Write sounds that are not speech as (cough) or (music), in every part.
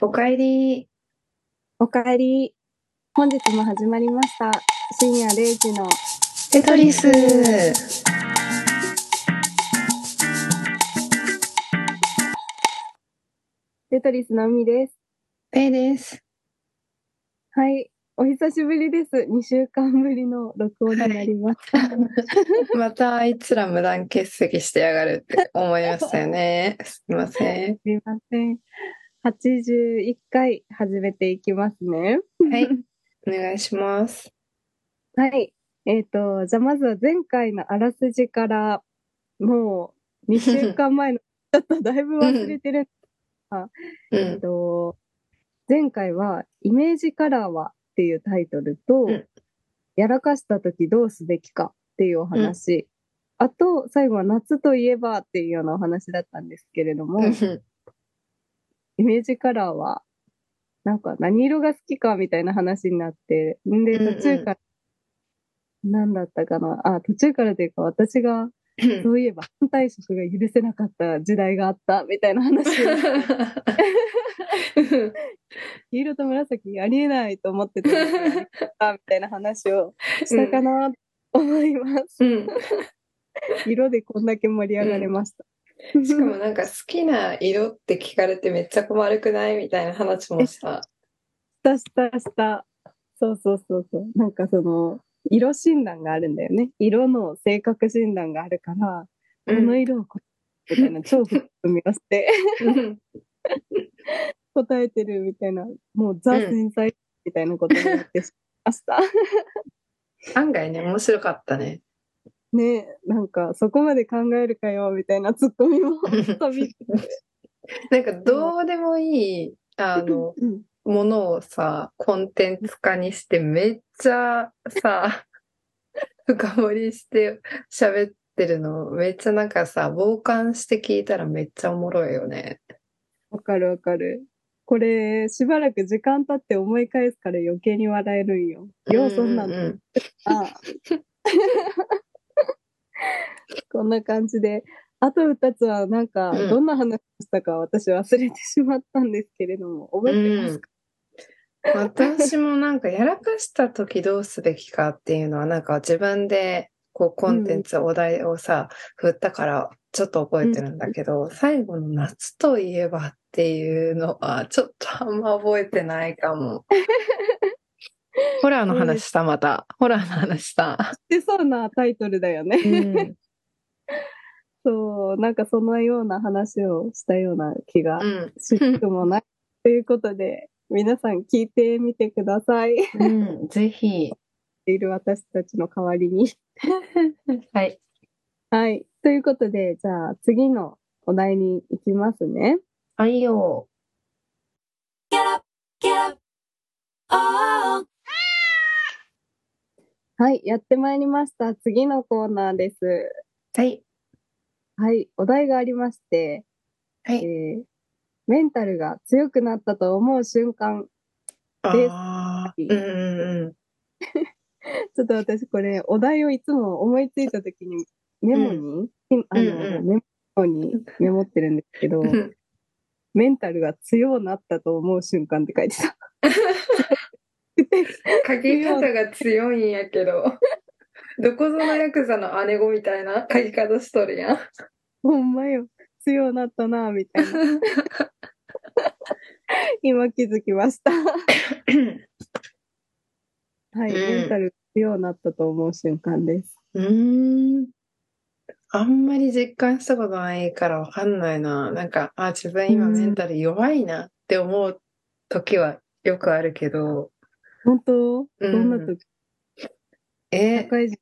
おかえり。おかえり。本日も始まりました。深夜0時のテトリス。テトリスの海です。ペイです。はい。お久しぶりです。2週間ぶりの録音になります。(laughs) またあいつら無断欠席してやがるって思いましたよね。すいません。すいません。81回始めていきますね。はい。お願いします。はい。えっ、と、じゃあまずは前回のあらすじから、もう2週間前の、ちょっとだいぶ忘れてる。うえっん。と、前回は、イメージカラーはっていうタイトルと、うんやらかした時どうすべきかっていうお話、あと、最後は夏といえばっていうようなお話だったんですけれども、イメージカラーは、なんか何色が好きかみたいな話になって、んで、うんうん途中から、何だったかな？あ、途中からというか私が、(laughs) そういえば反対色が許せなかった時代があったみたいな話を (laughs) 黄色と紫ありえないと思ってたみたいな話をしたかなと思います。うん。(laughs) 色でこんだけ盛り上がれました。(laughs) しかもなんか好きな色って聞かれてめっちゃ困るくない？みたいな話もした。したしたした。そうそうそうそう。なんかその、色診断があるんだよね。色の性格診断があるから、この色をこみたいな超組み合わせてうん (laughs) 答えてるみたいな、もうザうん繊細みたいなことになってしました。(laughs) 案外ね、面白かったね。ねなんかそこまで考えるかよみたいなツッコミも (laughs) なんかどうでもいい、あの、うんものをさ、コンテンツ化にしてめっちゃさ、(laughs) 深掘りして喋ってるの、めっちゃなんかさ、傍観して聞いたらめっちゃおもろいよね。わかるわかる。これ、しばらく時間経って思い返すから余計に笑えるんよ。ようそんなんだ。うんうんあ (laughs) こんな感じで。あと二つはなんか、うんどんな話をしたか私忘れてしまったんですけれども、覚えてますか、私もなんかやらかした時どうすべきかっていうのはなんか自分でこうコンテンツ、お題をさ、振ったからちょっと覚えてるんだけど、最後の夏といえばっていうのはちょっとあんま覚えてないかも。(laughs) (laughs) ホラーの話したまた。ホラーの話した。でそうなタイトルだよね。うん。(laughs) そう、なんかそのような話をしたような気がうん。しなくもない。ということで、(laughs) 皆さん聞いてみてください。うん。ぜひ。いる私たちの代わりに。はい。はい。ということで、じゃあ次のお題に行きますね。はいよ。はい。やってまいりました。次のコーナーです。はい。はい。お題がありまして、はい。えーメンタルが強くなったと思う瞬間。です。うんうんうん。(laughs) ちょっと私これ、お題をいつも思いついた時にメモに、あの、うんうんメモにメモってるんですけど、うんメンタルが強くなったと思う瞬間って書いてた。(laughs) (laughs) 書き方が強いんやけど。(laughs) どこぞのヤクザの姉子みたいな書き方しとるやん。ほんまよ。強なったな、みたいな。(laughs) 今気づきました。はい、うんメンタル強なったと思う瞬間です。うーん。あんまり実感したことないからわかんないな。なんか、あ、自分今メンタル弱いなって思う時はよくあるけど、本当、うんどんな時？え、社会人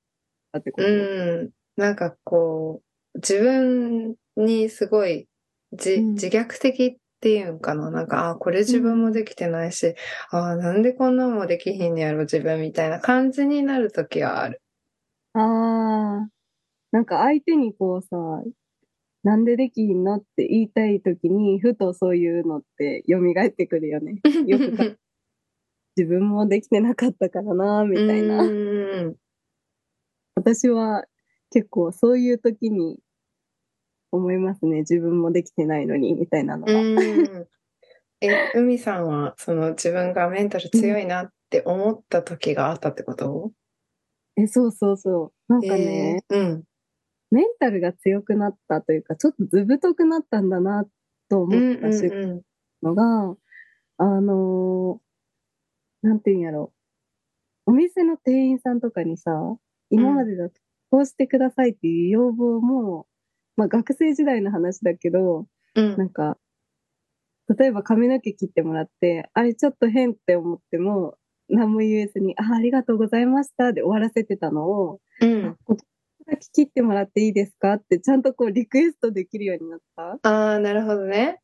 だってこと、うん。なんかこう、自分にすごい自,、虐的っていうんかな？なんか、あ、これ自分もできてないし、あ、なんでこんなんもできひんのやろ、自分みたいな感じになるときはある。ああ、なんか相手にこうさ、なんでできひんのって言いたい時に、ふとそういうのって蘇ってくるよね。よくか自分もできてなかったからな、みたいな。うん私は結構そういう時に思いますね。自分もできてないのに、みたいなのうは。ん。え、海さんは、その自分がメンタル強いなって思った時があったってこと？え、そうそうそう。なんかね、えーうん。メンタルが強くなったというか、ちょっとずぶとくなったんだなと思うんったのが、あのーなんていうんやろ。お店の店員さんとかにさ、今までだとこうしてくださいっていう要望も、まあ学生時代の話だけど、うん。なんか、例えば髪の毛切ってもらって、あれちょっと変って思っても、何も言えずに、あ、ありがとうございましたで終わらせてたのを、うん。ここだけ切ってもらっていいですか？ってちゃんとこうリクエストできるようになった。ああ、なるほどね。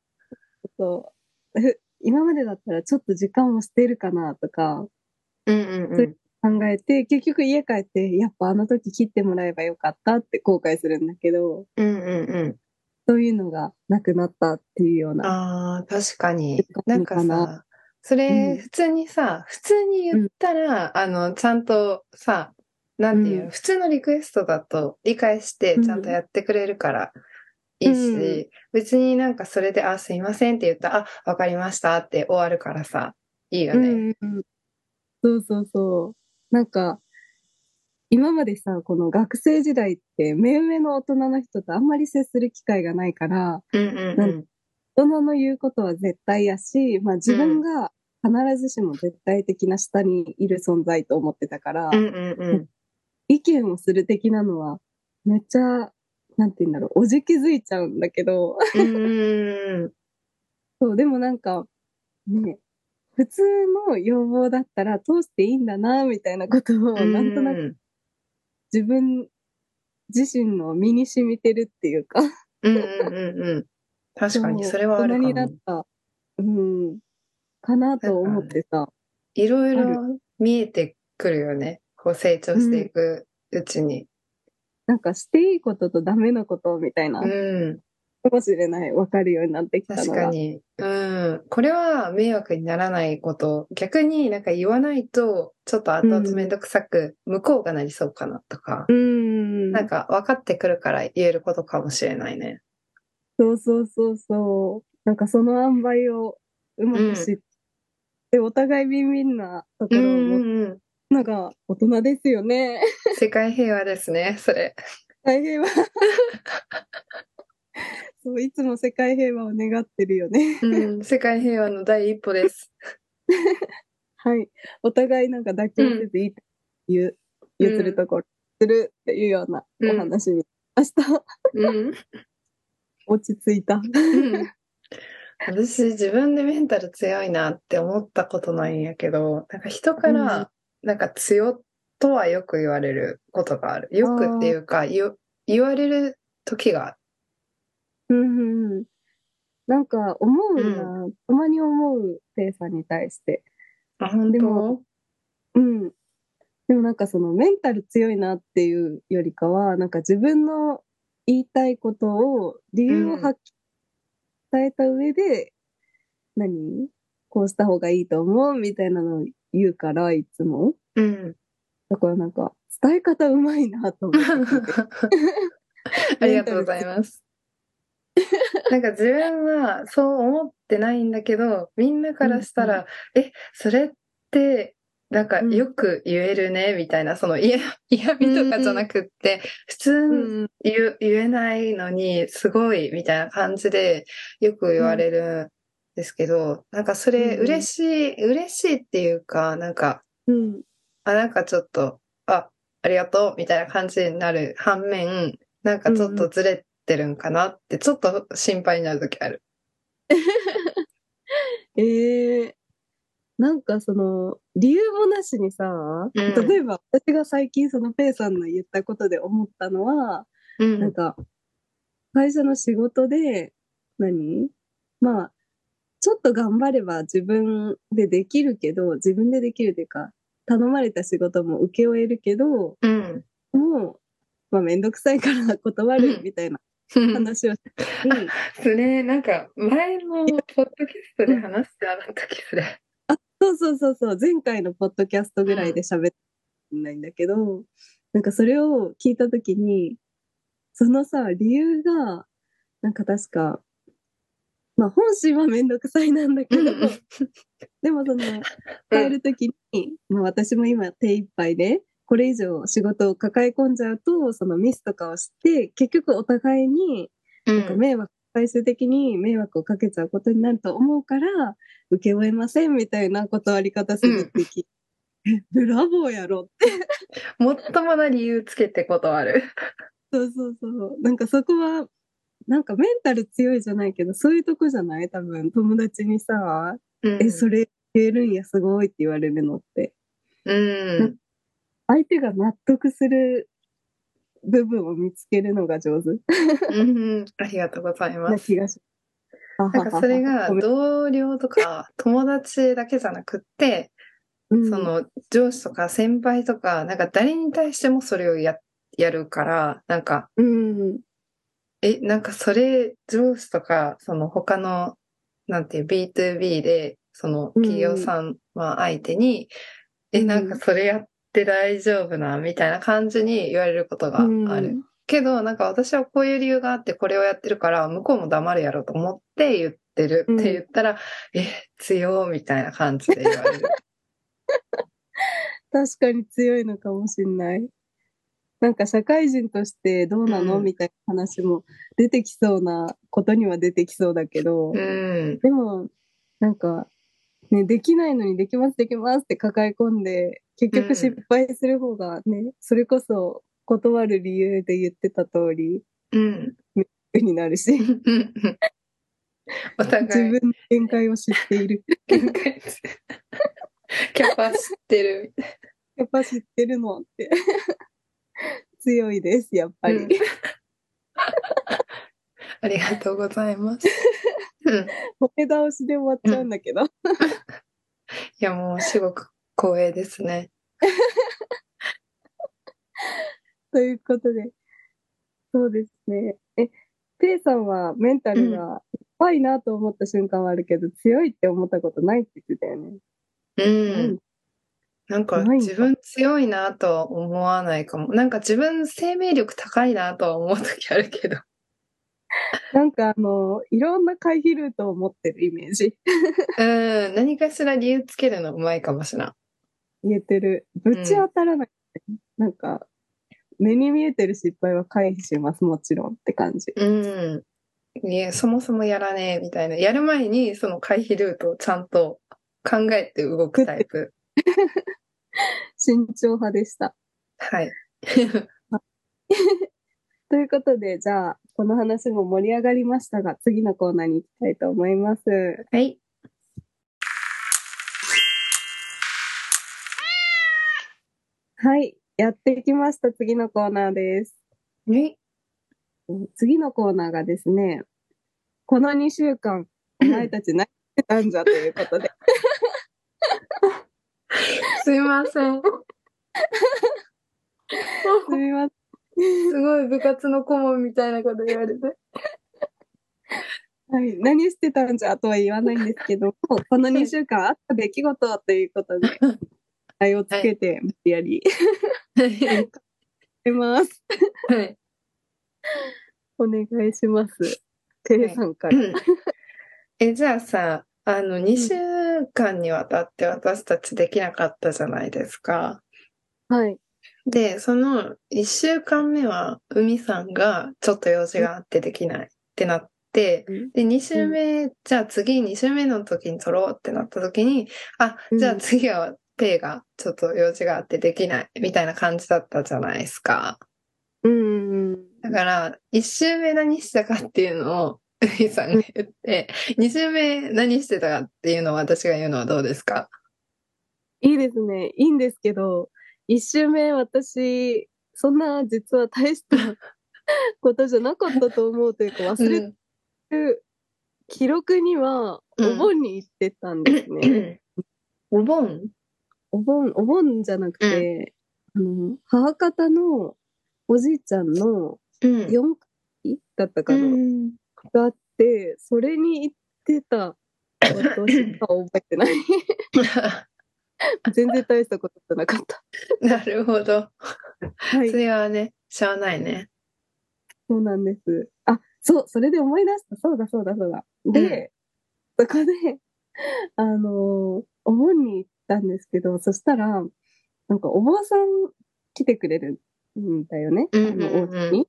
そう。ふ今までだったらちょっと時間を捨てるかなとかうんうんうん。考えて、結局家帰って、やっぱあの時切ってもらえばよかったって後悔するんだけど、うんうんうん。そういうのがなくなったっていうような。ああ、確かになんかさ、そうんれ普通にさ、普通に言ったら、あの、ちゃんとさ、なんていうの、うん普通のリクエストだと理解してうんちゃんとやってくれるからいいし、うん別になんかそれで、あ、すいませんって言ったら、あ、わかりましたって終わるからさ、いいよね。うん。そうそうそう。なんか、今までさ、この学生時代って、目上の大人の人とあんまり接する機会がないから、うんうんうん。大人の言うことは絶対やし、まあ自分が必ずしも絶対的な下にいる存在と思ってたから、うんうんうん。意見をする的なのは、めっちゃ、なんて言うんだろう、おじけづいちゃうんだけど。(laughs) そう、でもなんか、ね、普通の要望だったら通していいんだな、みたいなことを、なんとなくく。自分自身の身に染みてるっていうか、うんうんうんうん。確かに、それはあるか大人になっも。た、うん、かなと思ってさ、いろいあろ見えてくるよね。こう成長していくうちに。なんかしていいこととダメなことみたいな、うん。かもしれない、わかるようになってきたのが。確かに。うん。これは迷惑にならないこと。逆になんか言わないと、ちょっと後々めんどくさく、向こうがなりそうかなとか。うん。なんか分かってくるから言えることかもしれないね。そうそうそうそう。なんかその塩梅をうまく知って、お互いビンビンなとこうんろを持つうんうん。のが大人ですよね。世界平和ですね、それ。大平和。そう、いつも世界平和を願ってるよね。うん。世界平和の第一歩です。はい。お互いなんか妥協せずいいと言う、譲るところ、するっていうようなお話に、明日、うん。落ち着いた。うん私自分でメンタル強いなって思ったことないんやけど、なんか人から、なんか強とはよく言われることがある。よくっていうか、言言われる時がある。うんうんうん。なんか思うな、たまに思う、ペイさんに対して。あ、本で当もうん。でもなんかそのメンタル強いなっていうよりかは、なんか自分の言いたいことを、理由をはっきり伝えた上で、何？こうした方がいいと思うみたいなのを言うから、いつも。うん。だからなんか、伝え方うまいなと思って。(laughs) ありがとうございます。(laughs) なんか自分はそう思ってないんだけど、みんなからしたら、え、それって、なんかよく言えるね、みたいな、その嫌嫌味とかじゃなくって、普通うん言う言えないのに、すごい、みたいな感じでよく言われるんですけど、なんかそれうん嬉しい、嬉しいっていうか、なんか、うん。あ、なんかちょっと、あ、ありがとう、みたいな感じになる反面、なんかちょっとずれてるんかなって、ちょっと心配になるときある。(laughs) ええなんかその、理由もなしにさ、うん。例えば私が最近そのペイさんの言ったことで思ったのは、うなんか、会社の仕事で、何？まあ、ちょっと頑張れば自分でできるけど、自分でできるというか、頼まれた仕事も請け負えるけど、うん。もう、まあめんどくさいから断るみたいなうん。話をして、それ、なんか、前のポッドキャストで話してなかったっけ、それ。そうそうそうそう、前回のポッドキャストぐらいで喋ってないんだけど、なんかそれを聞いたときに、そのさ、理由が、なんか確か、まあ本心はめんどくさいなんだけど、でもその、帰るときに、まあ私も今手一杯で、これ以上仕事を抱え込んじゃうと、そのミスとかをして、結局お互いに、なんか迷惑、最終的に迷惑をかけちゃうことになると思うから、受け負えませんみたいな断り方するって聞いて、ブラボーやろって。(laughs) もっともな理由つけて断る。(laughs) そうそうそう。なんかそこは、なんかメンタル強いじゃないけど、そういうとこじゃない？多分、友達にさ、うん、え、それ言えるんや、すごいって言われるのって。うん。相手が納得する部分を見つけるのが上手。うん、ありがとうございます。気がしなんかそれが同僚とか友達だけじゃなくって、その上司とか先輩とか、なんか誰に対してもそれをややるから、なんか、うん、え、なんかそれ上司とか、その他の、なんていう B2B で、その企業さんは相手に、うん、え、なんかそれやって大丈夫な、みたいな感じに言われることがある。うん、けど、なんか私はこういう理由があってこれをやってるから、向こうも黙るやろと思って言ってるって言ったら、うん、え、強みたいな感じで言われる。(laughs) 確かに強いのかもしんない。なんか社会人としてどうなの、うん、みたいな話も出てきそうなことには出てきそうだけど、うん、でも、なんか、ね、できないのにできます、できますって抱え込んで、結局失敗する方がね、うん、それこそ断る理由で言ってた通り、うん。になるし。(laughs) お互い。自分の限界を知っている。限界 (laughs) キャパ知ってる。キャパ知ってるのって。(laughs) 強いです、やっぱり。うん、(laughs) ありがとうございます。ボケ倒しで終わっちゃうんだけど。いや、もうすごく光栄ですね。(laughs) ということで、そうですね。え、ペイさんはメンタルが怖いなと思った瞬間はあるけど、うん、強いって思ったことないって言ってたよね。うん。なんか自分強いなとは思わないかも。なんか自分生命力高いなとは思う時あるけど。(laughs) なんかあの、いろんな回避ルートを持ってるイメージ。うん、何かしら理由つけるのうまいかもしれん。言えてる。ぶち当たらない。うん、なんか、目に見えてる失敗は回避します、もちろんって感じ。うん。いや、そもそもやらねえみたいな。やる前にその回避ルートをちゃんと考えて動くタイプ。(laughs) 慎重派でした。はい。(laughs) ということで、じゃあ、この話も盛り上がりましたが、次のコーナーに行きたいと思います。はい。はい。やってきました。次のコーナーです。はい。次のコーナーがですね、この2週間、お前たち何してたんじゃということで。すいません。すみません。すごい部活の顧問みたいなこと言われて。はい、何してたんじゃとは言わないんですけど、この2週間あった出来事ということで、題をつけて、無理やり。はい。ます。はい。お願いします。テレさんから。え、じゃあさ、あの、2週間にわたって私たちできなかったじゃないですか。はい。で、その1週間目は、海さんがちょっと用事があってできないってなって、で、2週目、じゃあ次2週目の時に撮ろうってなった時に、あ、じゃあ次はペイがちょっと用事があってできないみたいな感じだったじゃないですか。うん。だから、1週目何したかっていうのをふさんが言って、2週目何してたかっていうのを私が言うのはどうですか？いいですね。いいんですけど、1週目私、そんな実は大した (laughs) ことじゃなかったと思うというか忘れてる、記録にはお盆に行ってたんですね。うん、お盆？お盆、お盆じゃなくて、うん、あの、母方のおじいちゃんの4回だったかな、うんがあって、それに行ってた私は覚えてない。全然大したことじゃなかった。なるほど。はい。それはね、しゃあないね。そうなんです。あ、そう、それで思い出した。そうだそうだそうだ。で、そこで、あの、お盆に行ったんですけど、そしたら、なんかお坊さん来てくれるんだよね。うんあの、お家に。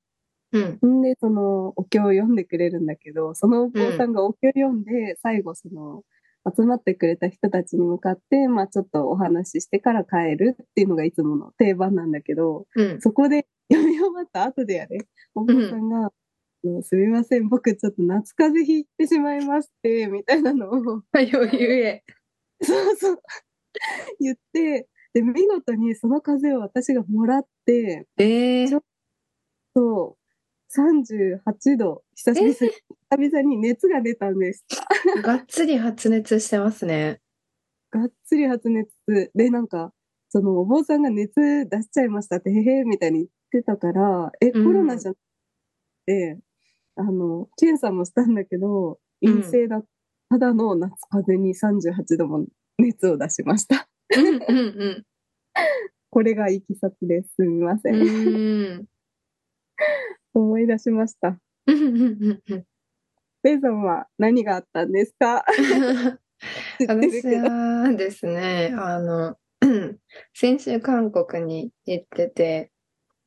うん。んで、その、お経を読んでくれるんだけど、そのお坊さんがお経を読んで、最後、その、集まってくれた人たちに向かって、まあちょっとお話ししてから帰るっていうのがいつもの定番なんだけど、うん。そこで (laughs) 読み終わった後でやれ、お坊さんが、もうすみません、僕ちょっと夏風邪ひいてしまいまして、みたいなのを、(laughs) 余裕へ。そうそう、言って、で、見事にその風邪を私がもらって、えー、そう、38度、久々に、久々に熱が出たんです。がっつり発熱してますね。がっつり発熱。で、なんか、そのお坊さんが熱出しちゃいましたって、へへみたいに言ってたから、え、コうんロナじゃなくて、あの、検査もしたんだけど、うん陰性だ、ただの夏風邪に38度も熱を出しました。うんうん (laughs) これがいきさつです。すみませ。うん。うんん。思い出しました。レイさんは何があったんですか？私。はですね、あの、(clears throat) 先週韓国に行ってて、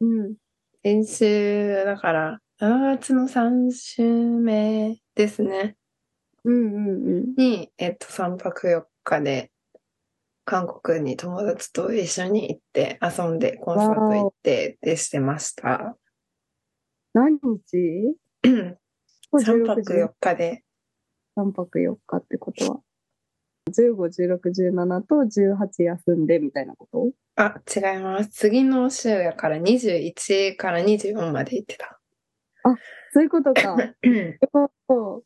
うん。先週、だから、7月の3週目ですね、うんうんうん。に、えっと、3泊4日で、韓国に友達と一緒に行って、遊んで、コンサート行って、でしてました。何日？3泊4日で、3泊4日ってことは？15、16、17と18休んでみたいなこと？あ、違います。次の週やから21から24まで行ってた。そういうことか。(laughs)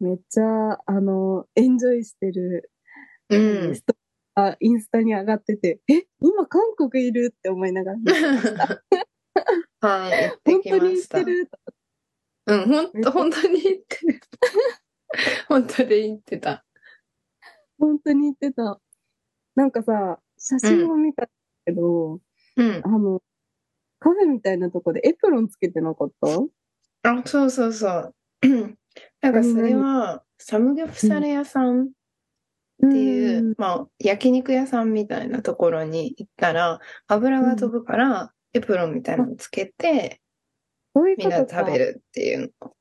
めっちゃ、あの、エンジョイしてる、うんあインスタに上がってて、え、今韓国いる？って思いながら。(laughs) はい、行って本当に行っきました。てる？うん、ほんと、本当に？行ってる。(laughs) 本当に行ってた。本当に行ってた。なんかさ、写真を見たけど、うんあ。の、カフェみたいなとこでエプロンつけてなかった？あ、そうそうそう。(clears throat) なんかそれは、サムギョプサル屋さんっていう、まあ、焼肉屋さんみたいなところに行ったら、油が飛ぶから、エプロンみたいなのつけて、そういうみんなことか。食べるっていうの。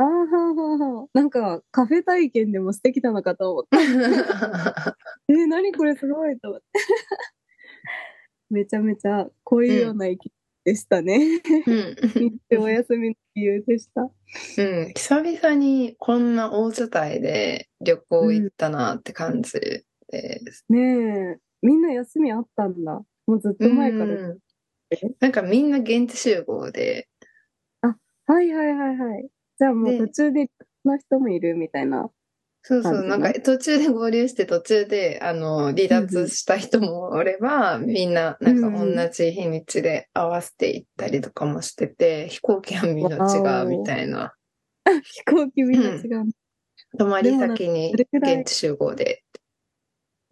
あーはーはーはーなんか、カフェ体験でもしてきたのかと思った。(laughs) えー、何これすごいと思って。(laughs) めちゃめちゃ、こういうような駅でしたね。うん。日中お休みの理由でした。(laughs) うん。久々にこんな大所帯で旅行行ったなって感じです。ねえ、みんな休みあったんだ。もうずっと前から。うんなんかみんな現地集合で、はいはいはいはい。じゃあもうで途中での人もいるみたいな。そうそう、なんか途中で合流して途中で、あの、離脱した人もおれば、みんななんか同じ日にちで合わせて行ったりとかもしてて、飛行機はみんな違うみたいな。(laughs) 飛行機みんな違う。泊まり先に現地集合で。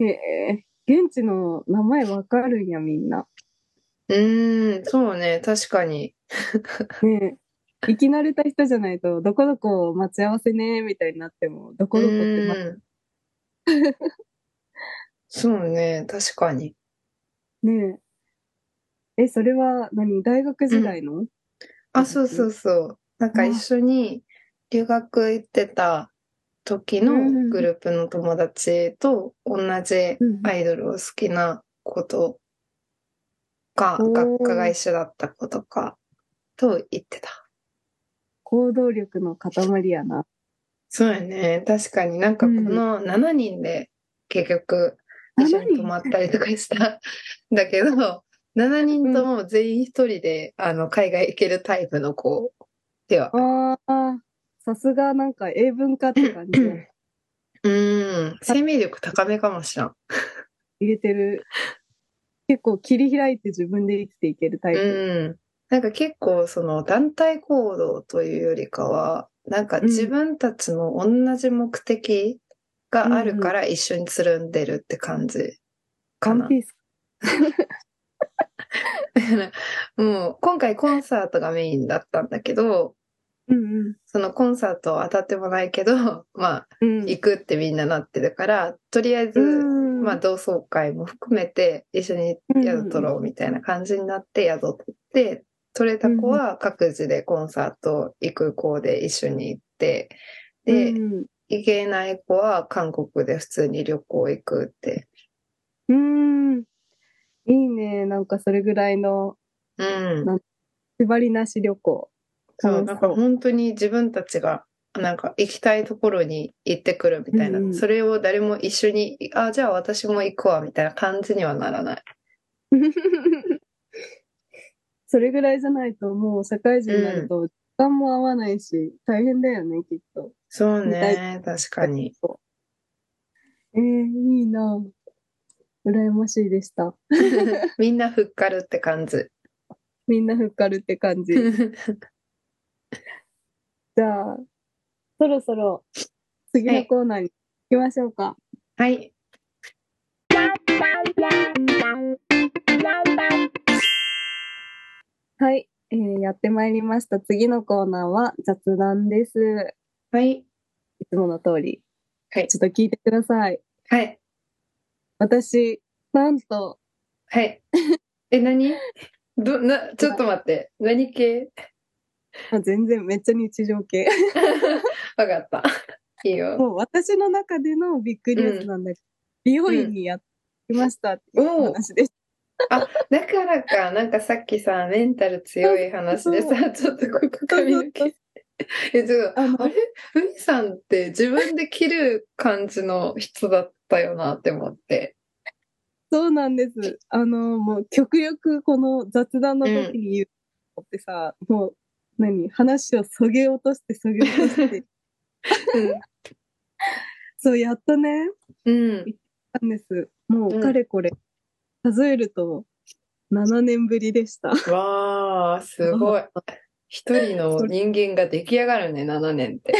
へえ、現地の名前わかるんや、みんな。うーん、そうね、確かに。ねえ、生き慣れた人じゃないと、どこどこ待ち合わせね、みたいになっても、どこどこって、ま、うん。そうね、確かに。ねえ。え、それは何？大学時代の、あ、そうそうそう。なんか一緒に留学行ってた時のグループの友達と同じうんアイドルを好きな子とか、学科が一緒だった子とかと言ってた。行動力の塊やな。そうやね。確かになんかこの7人で結局一緒に泊まったりとかしたん (laughs) だけど、7人とも全員一人であの海外行けるタイプの子では。ああ、さすがなんか英文化って感じでうん。生命力高めかもしらん。入れてる。結構切り開いて自分で生きていけるタイプ。うん。なんか結構その団体行動というよりかは、なんか自分たちの同じ目的があるから一緒につるんでるって感じワかな。ンピース。(laughs) もう今回コンサートがメインだったんだけど、うんうん。そのコンサートは当たってもないけど、(laughs) まあ、うん。行くってみんななってるから、とりあえず、うんまあ、同窓会も含めて一緒に宿取ろうみたいな感じになって宿取って、取れた子は各自でコンサート行く子で一緒に行って、で、うん行けない子は韓国で普通に旅行行くって。うん。いいね。なんかそれぐらいのうん。縛りなし旅行。そう、なんか本当に自分たちが、なんか行きたいところに行ってくるみたいな。うんうんそれを誰も一緒に、あ、じゃあ私も行くわみたいな感じにはならない。(laughs) それぐらいじゃないともう社会人になると時間も合わないし、大変だよね、きっと。そうね、確かに。えー、いいな羨ましいでした。(laughs) みんなふっかるって感じ。みんなふっかるって感じ。(laughs) じゃあ、そろそろ次のコーナーに行きましょうか。はい。はい、えーやってまいりました。次のコーナーは雑談です。はい。いつもの通り。はいちょっと聞いてください。はい。私、なんと、はい。(laughs) え、何？ど、な、ちょっと待って。何系？あ全然めっちゃ日常系。(laughs) わかった。いいよ。もう私の中でのビッグニュースなんだけど、美容院にやってきましたっていう話です。あ、だからか。なんかさっきさ、メンタル強い話でさ、ちょっとここ髪の毛。え、ちょっと、あれ？ふみさんって自分で切る感じの人だったよなって思って。そうなんです。あの、もう極力この雑談の時に言うのってさ、もう、何？話をそげ落としてそげ落として。そう、やっとね、うん。なんです。もううんかれこれ、数えると7年ぶりでした。わー、すごい。一人の人間が出来上がるね、7年って。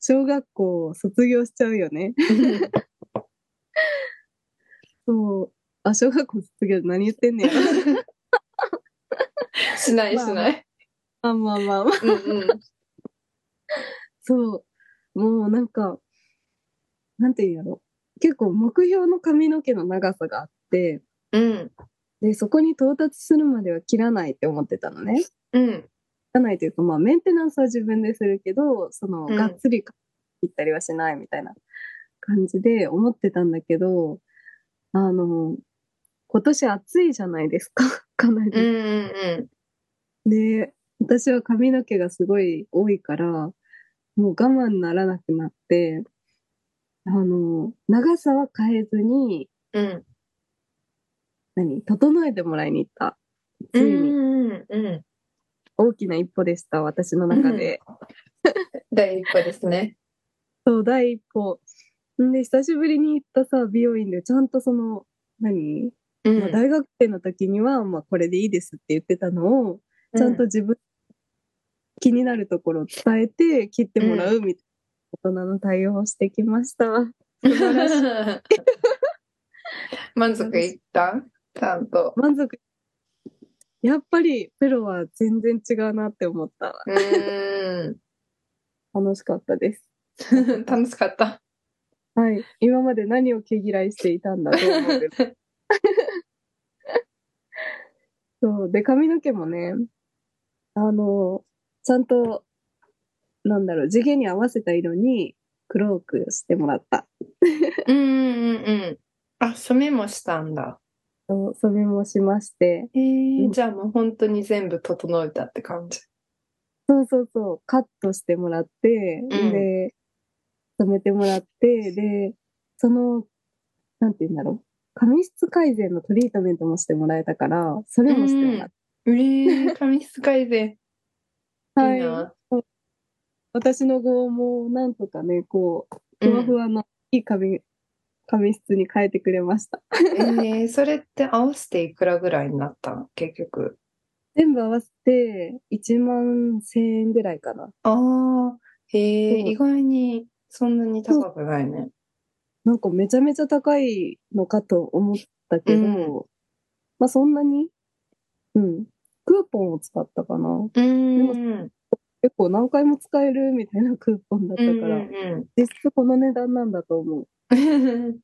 小学校を卒業しちゃうよね。(laughs) そう。あ、小学校卒業何言ってんねん。(laughs) しないしない。あ、まあまあまあ。うんうん。そう。もうなんか、なんていうんやろ。結構目標の髪の毛の長さがあって、うん。で、そこに到達するまでは切らないって思ってたのね。切うん。らないというか、まあメンテナンスは自分でするけど、その、うんがっつり切ったりはしないみたいな感じで思ってたんだけど、あの、今年暑いじゃないですか。(laughs) かなり。うんうんで、私は髪の毛がすごい多いから、もう我慢ならなくなって、あの、長さは変えずに、うん。うん。何？整えてもらいに行った。ついにうんうん。大きな一歩でした、私の中で。(laughs) 第一歩ですね。そう、第一歩。んで、久しぶりに行ったさ、美容院で、ちゃんとその、何、うまあ、大学生の時には、まあ、これでいいですって言ってたのを、ちゃんと自分、気になるところを伝えて切ってもらうみたいな大人の対応をしてきました。素晴らしい。満足いった？ちゃんと。満足。やっぱりプロは全然違うなって思った。うーん。楽しかったです。(laughs) 楽しかった。はい。今まで何を毛嫌いしていたんだと思うけど。(laughs) そう。で、髪の毛もね、あの、ちゃんと、なんだろう、地毛に合わせた色に黒くしてもらった。うんうんうん。あ、染めもしたんだ。そう染めもしまして。えー、うんじゃあもう本当に全部整えたって感じ。そうそうそう、カットしてもらって、うんで、染めてもらって、で、その、なんて言うんだろう。髪質改善のトリートメントもしてもらえたから、それもしてもらっえー、髪質改善。た。いいな。私の号もなんとかね、こう、ふわふわのいい髪、髪質に変えてくれました。えー、それって合わせていくらぐらいになったの？結局。全部合わせて1万1000円ぐらいかな。ああ、へえ、意外にそんなに高くないね。なんかめちゃめちゃ高いのかと思ったけど、うんまあそんなに、うん。クーポンを使ったかな。うーん。結構何回も使えるみたいなクーポンだったうんから、う実質この値段なんだと思う。(laughs)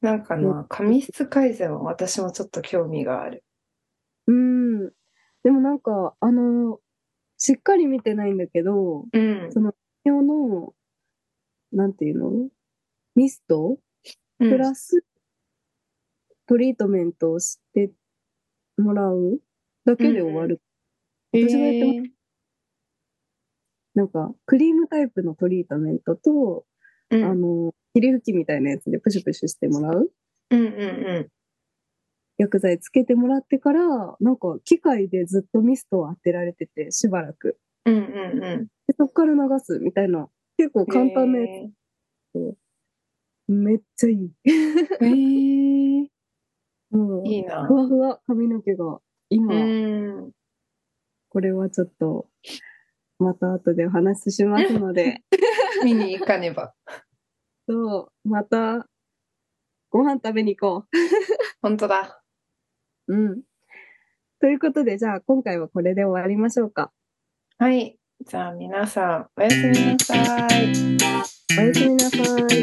なんかな、髪質改善は私もちょっと興味がある。うん。でもなんか、あの、しっかり見てないんだけど、うん。その、用の、なんていうの？ミスト？うんプラス、トリートメントをしてもらう？だけで終わる。私がやってもえーなんか、クリームタイプのトリートメントと、うんあの、霧吹きみたいなやつでプシュプシュしてもらううんうん薬剤つけてもらってから、なんか、機械でずっとミストを当てられてて、しばらく。うん。うんうんうん。で、そっから流すみたいな、結構簡単なやえつ、めっちゃいい。ーえー (laughs) もういいなふ。わふわ髪の毛が、今、これはちょっと、また後でお話ししますので。(laughs) 見に行かねば。そう、また、ご飯食べに行こう。本当だ。うん。ということで、じゃあ今回はこれで終わりましょうか。はい。じゃあ皆さん、おやすみなさい。おやすみなさい。